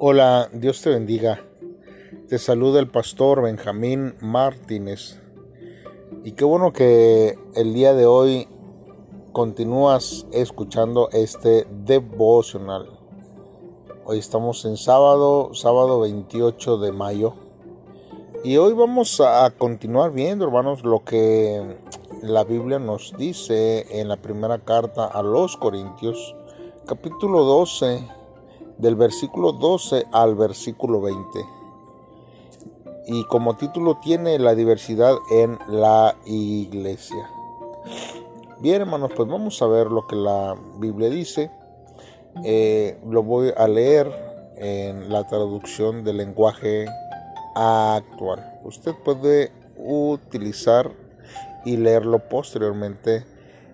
Hola, Dios te bendiga. Te saluda el pastor Benjamín Martínez. Y qué bueno que el día de hoy continúas escuchando este devocional. Hoy estamos en sábado, sábado 28 de mayo. Y hoy vamos a continuar viendo, hermanos, lo que la Biblia nos dice en la primera carta a los Corintios, capítulo 12, del versículo 12 al versículo 20. Y como título tiene la diversidad en la iglesia. Bien, hermanos, pues vamos a ver lo que la Biblia dice. Eh, lo voy a leer en la traducción del lenguaje actual. Usted puede utilizar y leerlo posteriormente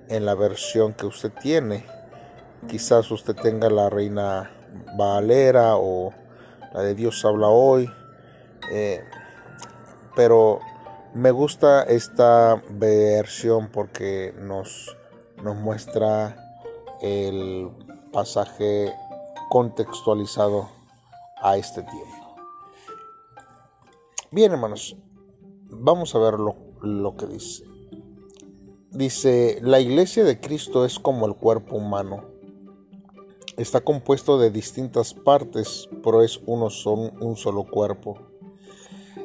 en la versión que usted tiene. Quizás usted tenga la reina Valera o la de Dios habla hoy. Eh, pero me gusta esta versión porque nos, nos muestra el pasaje contextualizado a este tiempo. Bien, hermanos, vamos a ver lo, lo que dice. Dice, la iglesia de Cristo es como el cuerpo humano. Está compuesto de distintas partes, pero es uno son un solo cuerpo.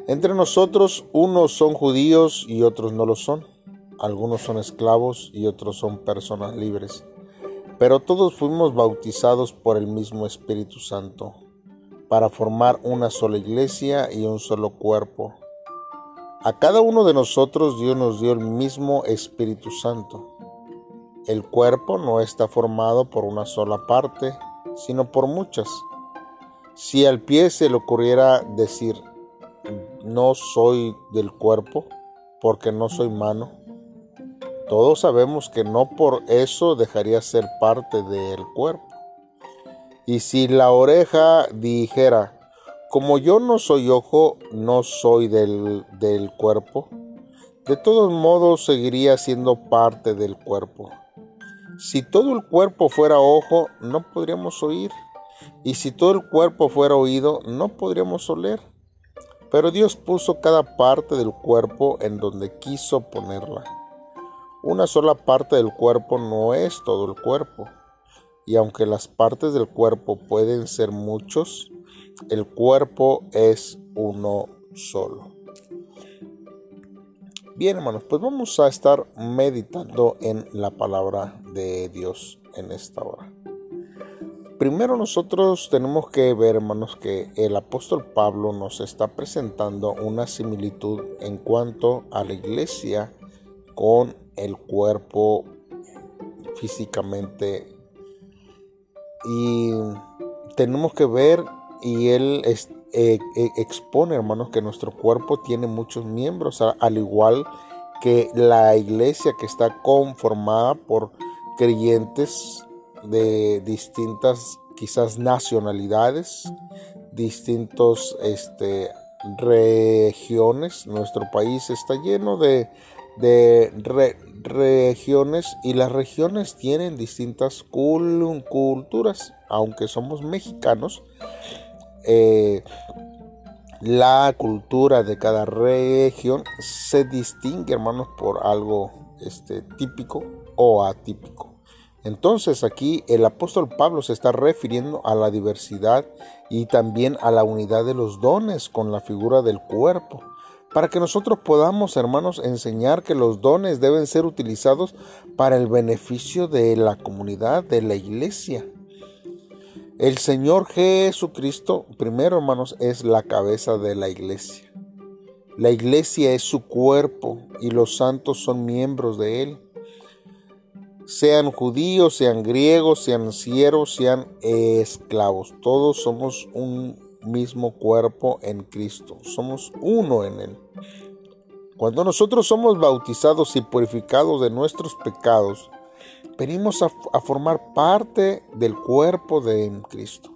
Entre nosotros, unos son judíos y otros no lo son. Algunos son esclavos y otros son personas libres. Pero todos fuimos bautizados por el mismo Espíritu Santo, para formar una sola iglesia y un solo cuerpo a cada uno de nosotros Dios nos dio el mismo Espíritu Santo. El cuerpo no está formado por una sola parte, sino por muchas. Si al pie se le ocurriera decir, no soy del cuerpo, porque no soy mano, todos sabemos que no por eso dejaría ser parte del cuerpo. Y si la oreja dijera, como yo no soy ojo, no soy del, del cuerpo, de todos modos seguiría siendo parte del cuerpo. Si todo el cuerpo fuera ojo, no podríamos oír. Y si todo el cuerpo fuera oído, no podríamos oler. Pero Dios puso cada parte del cuerpo en donde quiso ponerla. Una sola parte del cuerpo no es todo el cuerpo. Y aunque las partes del cuerpo pueden ser muchos, el cuerpo es uno solo. Bien, hermanos, pues vamos a estar meditando en la palabra de Dios en esta hora. Primero nosotros tenemos que ver, hermanos, que el apóstol Pablo nos está presentando una similitud en cuanto a la iglesia con el cuerpo físicamente. Y tenemos que ver y él eh, eh, expone, hermanos, que nuestro cuerpo tiene muchos miembros, al igual que la iglesia que está conformada por creyentes de distintas, quizás nacionalidades, distintos este, regiones. Nuestro país está lleno de, de regiones y las regiones tienen distintas culturas, aunque somos mexicanos eh, la cultura de cada región se distingue, hermanos, por algo este, típico o atípico. Entonces aquí el apóstol Pablo se está refiriendo a la diversidad y también a la unidad de los dones con la figura del cuerpo, para que nosotros podamos, hermanos, enseñar que los dones deben ser utilizados para el beneficio de la comunidad, de la iglesia. El Señor Jesucristo, primero hermanos, es la cabeza de la iglesia. La iglesia es su cuerpo y los santos son miembros de él. Sean judíos, sean griegos, sean siervos, sean esclavos. Todos somos un mismo cuerpo en Cristo. Somos uno en él. Cuando nosotros somos bautizados y purificados de nuestros pecados, venimos a, formar parte del cuerpo de Cristo.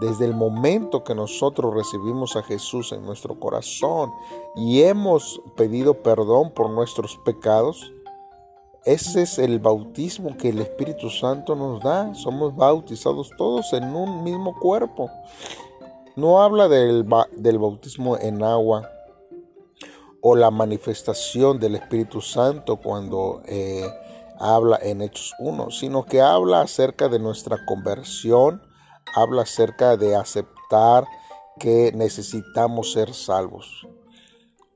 Desde el momento que nosotros recibimos a Jesús en nuestro corazón y hemos pedido perdón por nuestros pecados, ese es el bautismo que el Espíritu Santo nos da. Somos bautizados todos en un mismo cuerpo. no habla del, del bautismo en agua o la manifestación del Espíritu Santo cuando eh, habla en Hechos 1, sino que habla acerca de nuestra conversión, habla acerca de aceptar que necesitamos ser salvos.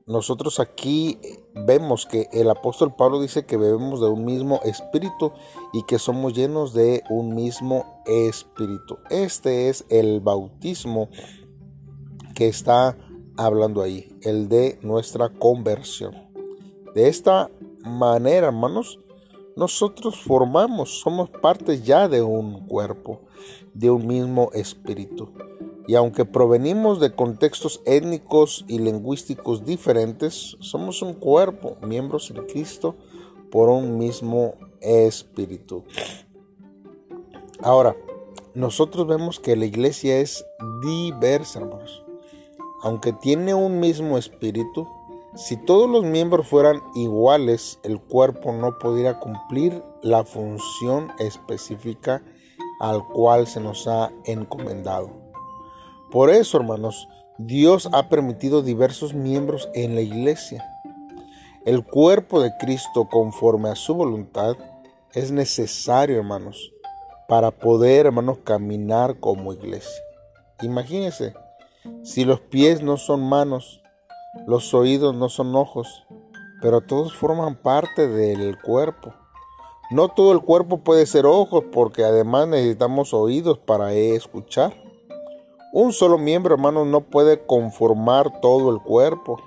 Nosotros aquí vemos que el apóstol Pablo dice que bebemos de un mismo espíritu y que somos llenos de un mismo espíritu. Este es el bautismo que está hablando ahí, el de nuestra conversión. De esta manera, hermanos, nosotros formamos, somos parte ya de un cuerpo, de un mismo espíritu. Y aunque provenimos de contextos étnicos y lingüísticos diferentes, somos un cuerpo, miembros en Cristo por un mismo espíritu. Ahora, nosotros vemos que la iglesia es diversa, hermanos. Aunque tiene un mismo espíritu, si todos los miembros fueran iguales, el cuerpo no podría cumplir la función específica al cual se nos ha encomendado. Por eso, hermanos, Dios ha permitido diversos miembros en la iglesia. El cuerpo de Cristo, conforme a su voluntad, es necesario, hermanos, para poder, hermanos, caminar como iglesia. Imagínense, si los pies no son manos, los oídos no son ojos, pero todos forman parte del cuerpo. No todo el cuerpo puede ser ojos porque además necesitamos oídos para escuchar. Un solo miembro, hermano, no puede conformar todo el cuerpo.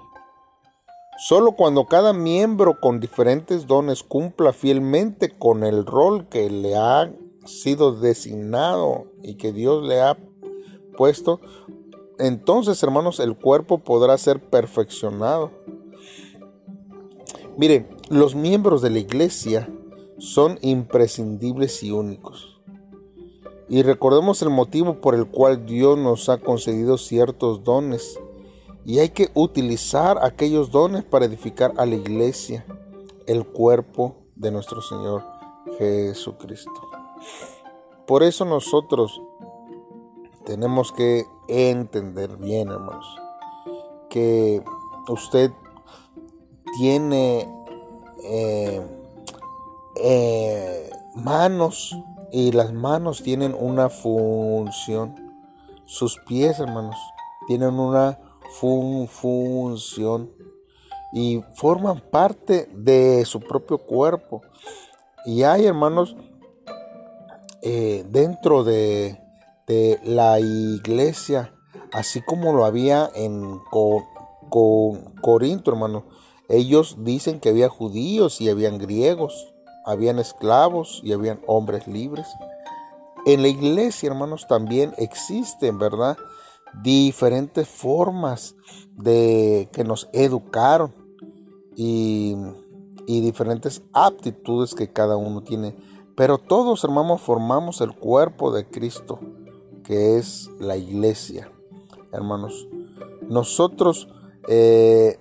Solo cuando cada miembro con diferentes dones cumpla fielmente con el rol que le ha sido designado y que Dios le ha puesto, entonces, hermanos, el cuerpo podrá ser perfeccionado. Miren, los miembros de la iglesia son imprescindibles y únicos. Y recordemos el motivo por el cual Dios nos ha concedido ciertos dones. Y hay que utilizar aquellos dones para edificar a la iglesia, el cuerpo de nuestro Señor Jesucristo. Por eso nosotros tenemos que entender bien, hermanos, que usted tiene eh, eh, manos y las manos tienen una función. Sus pies, hermanos, tienen una función y forman parte de su propio cuerpo. Y hay, hermanos, eh, dentro de, la iglesia, así como lo había en Corinto, hermano, ellos dicen que había judíos y habían griegos habían esclavos y habían hombres libres. En la iglesia, hermanos, también existen, ¿verdad? Diferentes formas de que nos educaron y, y diferentes aptitudes que cada uno tiene. Pero todos, hermanos, formamos el cuerpo de Cristo, que es la iglesia, hermanos. Nosotros eh,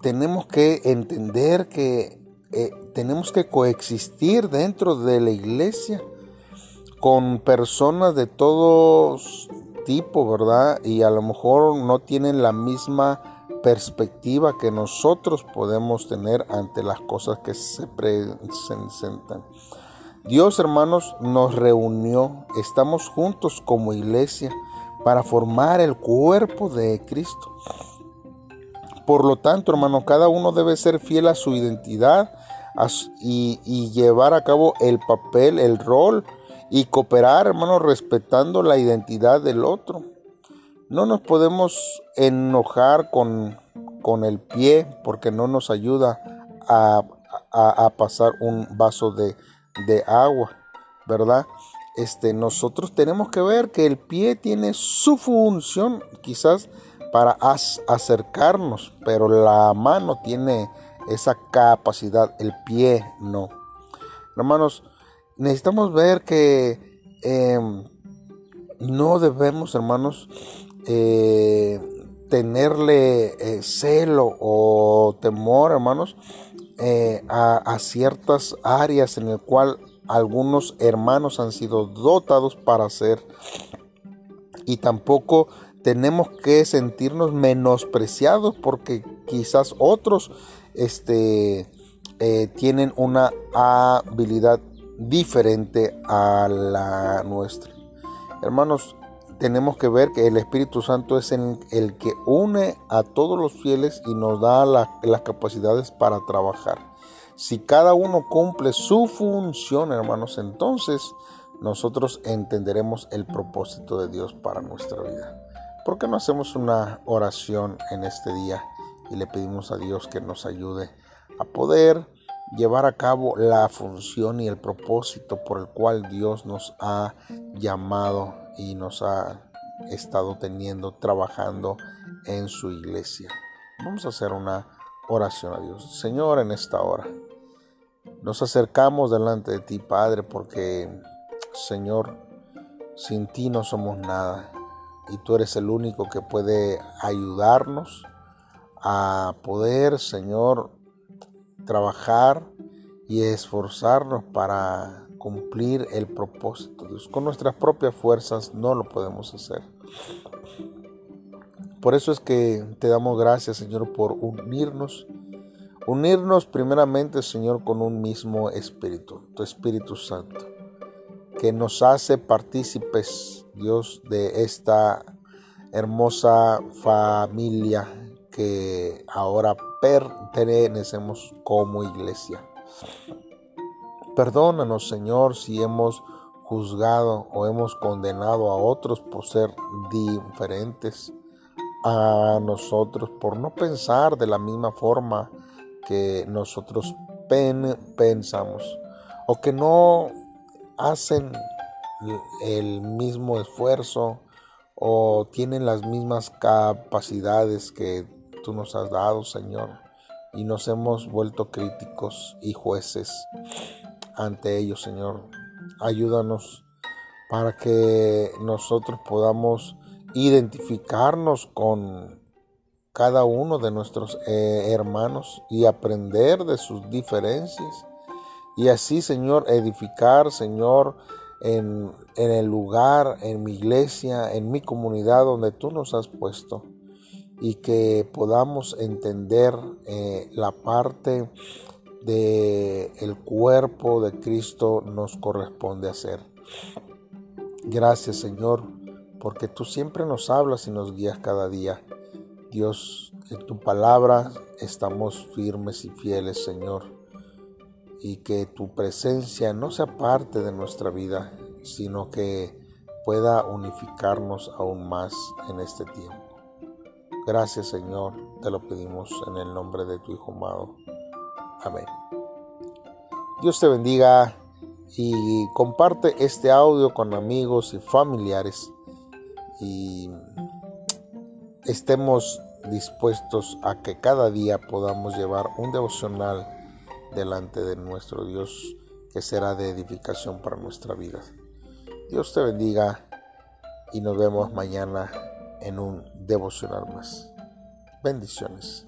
tenemos que entender que eh, tenemos que coexistir dentro de la iglesia con personas de todos tipo, ¿verdad? Y a lo mejor no tienen la misma perspectiva que nosotros podemos tener ante las cosas que se presentan. Dios, hermanos, nos reunió, estamos juntos como iglesia para formar el cuerpo de Cristo. Por lo tanto, hermano, cada uno debe ser fiel a su identidad y, llevar a cabo el papel, el rol y cooperar, hermano, respetando la identidad del otro. No nos podemos enojar con, con el pie porque no nos ayuda a, pasar un vaso de, de, agua, ¿verdad? Este, nosotros tenemos que ver que el pie tiene su función, quizás para acercarnos, pero la mano tiene esa capacidad, el pie no. Hermanos, necesitamos ver que em, no debemos, hermanos, eh, tenerle eh, celo o temor, hermanos, eh, a, ciertas áreas en el cual algunos hermanos han sido dotados para hacer y tampoco tenemos que sentirnos menospreciados porque quizás otros este, eh, tienen una habilidad diferente a la nuestra. Hermanos, tenemos que ver que el Espíritu Santo es el, el que une a todos los fieles y nos da las capacidades para trabajar. Si cada uno cumple su función, hermanos, entonces nosotros entenderemos el propósito de Dios para nuestra vida. ¿Por qué no hacemos una oración en este día y le pedimos a Dios que nos ayude a poder llevar a cabo la función y el propósito por el cual Dios nos ha llamado y nos ha estado teniendo, trabajando en su iglesia. Vamos a hacer una oración a Dios. Señor, en esta hora nos acercamos delante de ti, Padre, porque, Señor, sin ti no somos nada y tú eres el único que puede ayudarnos a poder, Señor, trabajar y esforzarnos para cumplir el propósito. Dios, con nuestras propias fuerzas no lo podemos hacer. Por eso es que te damos gracias, Señor, por unirnos. Unirnos primeramente, Señor, con un mismo espíritu, tu Espíritu Santo, que nos hace partícipes, Dios, de esta hermosa familia que ahora pertenecemos como iglesia. Perdónanos, Señor, si hemos juzgado o hemos condenado a otros por ser diferentes a nosotros, por no pensar de la misma forma que nosotros pensamos, o que no hacen el mismo esfuerzo o tienen las mismas capacidades que tú nos has dado, Señor, y nos hemos vuelto críticos y jueces ante ellos, Señor. Ayúdanos para que nosotros podamos identificarnos con cada uno de nuestros eh, hermanos y aprender de sus diferencias. Y así, Señor, edificar, Señor, en, el lugar, en mi iglesia, en mi comunidad donde tú nos has puesto y que podamos entender eh, la parte de el cuerpo de Cristo nos corresponde hacer. Gracias Señor, porque tú siempre nos hablas y nos guías cada día. Dios, en tu palabra estamos firmes y fieles, Señor y que tu presencia no sea parte de nuestra vida, sino que pueda unificarnos aún más en este tiempo. Gracias Señor, te lo pedimos en el nombre de tu Hijo amado. Amén. Dios te bendiga y comparte este audio con amigos y familiares y estemos dispuestos a que cada día podamos llevar un devocional delante de nuestro Dios que será de edificación para nuestra vida. Dios te bendiga y nos vemos mañana en un devocional más. Bendiciones.